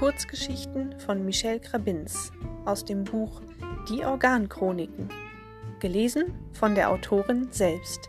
Kurzgeschichten von Michel Grabins aus dem Buch Die Organchroniken, gelesen von der Autorin selbst.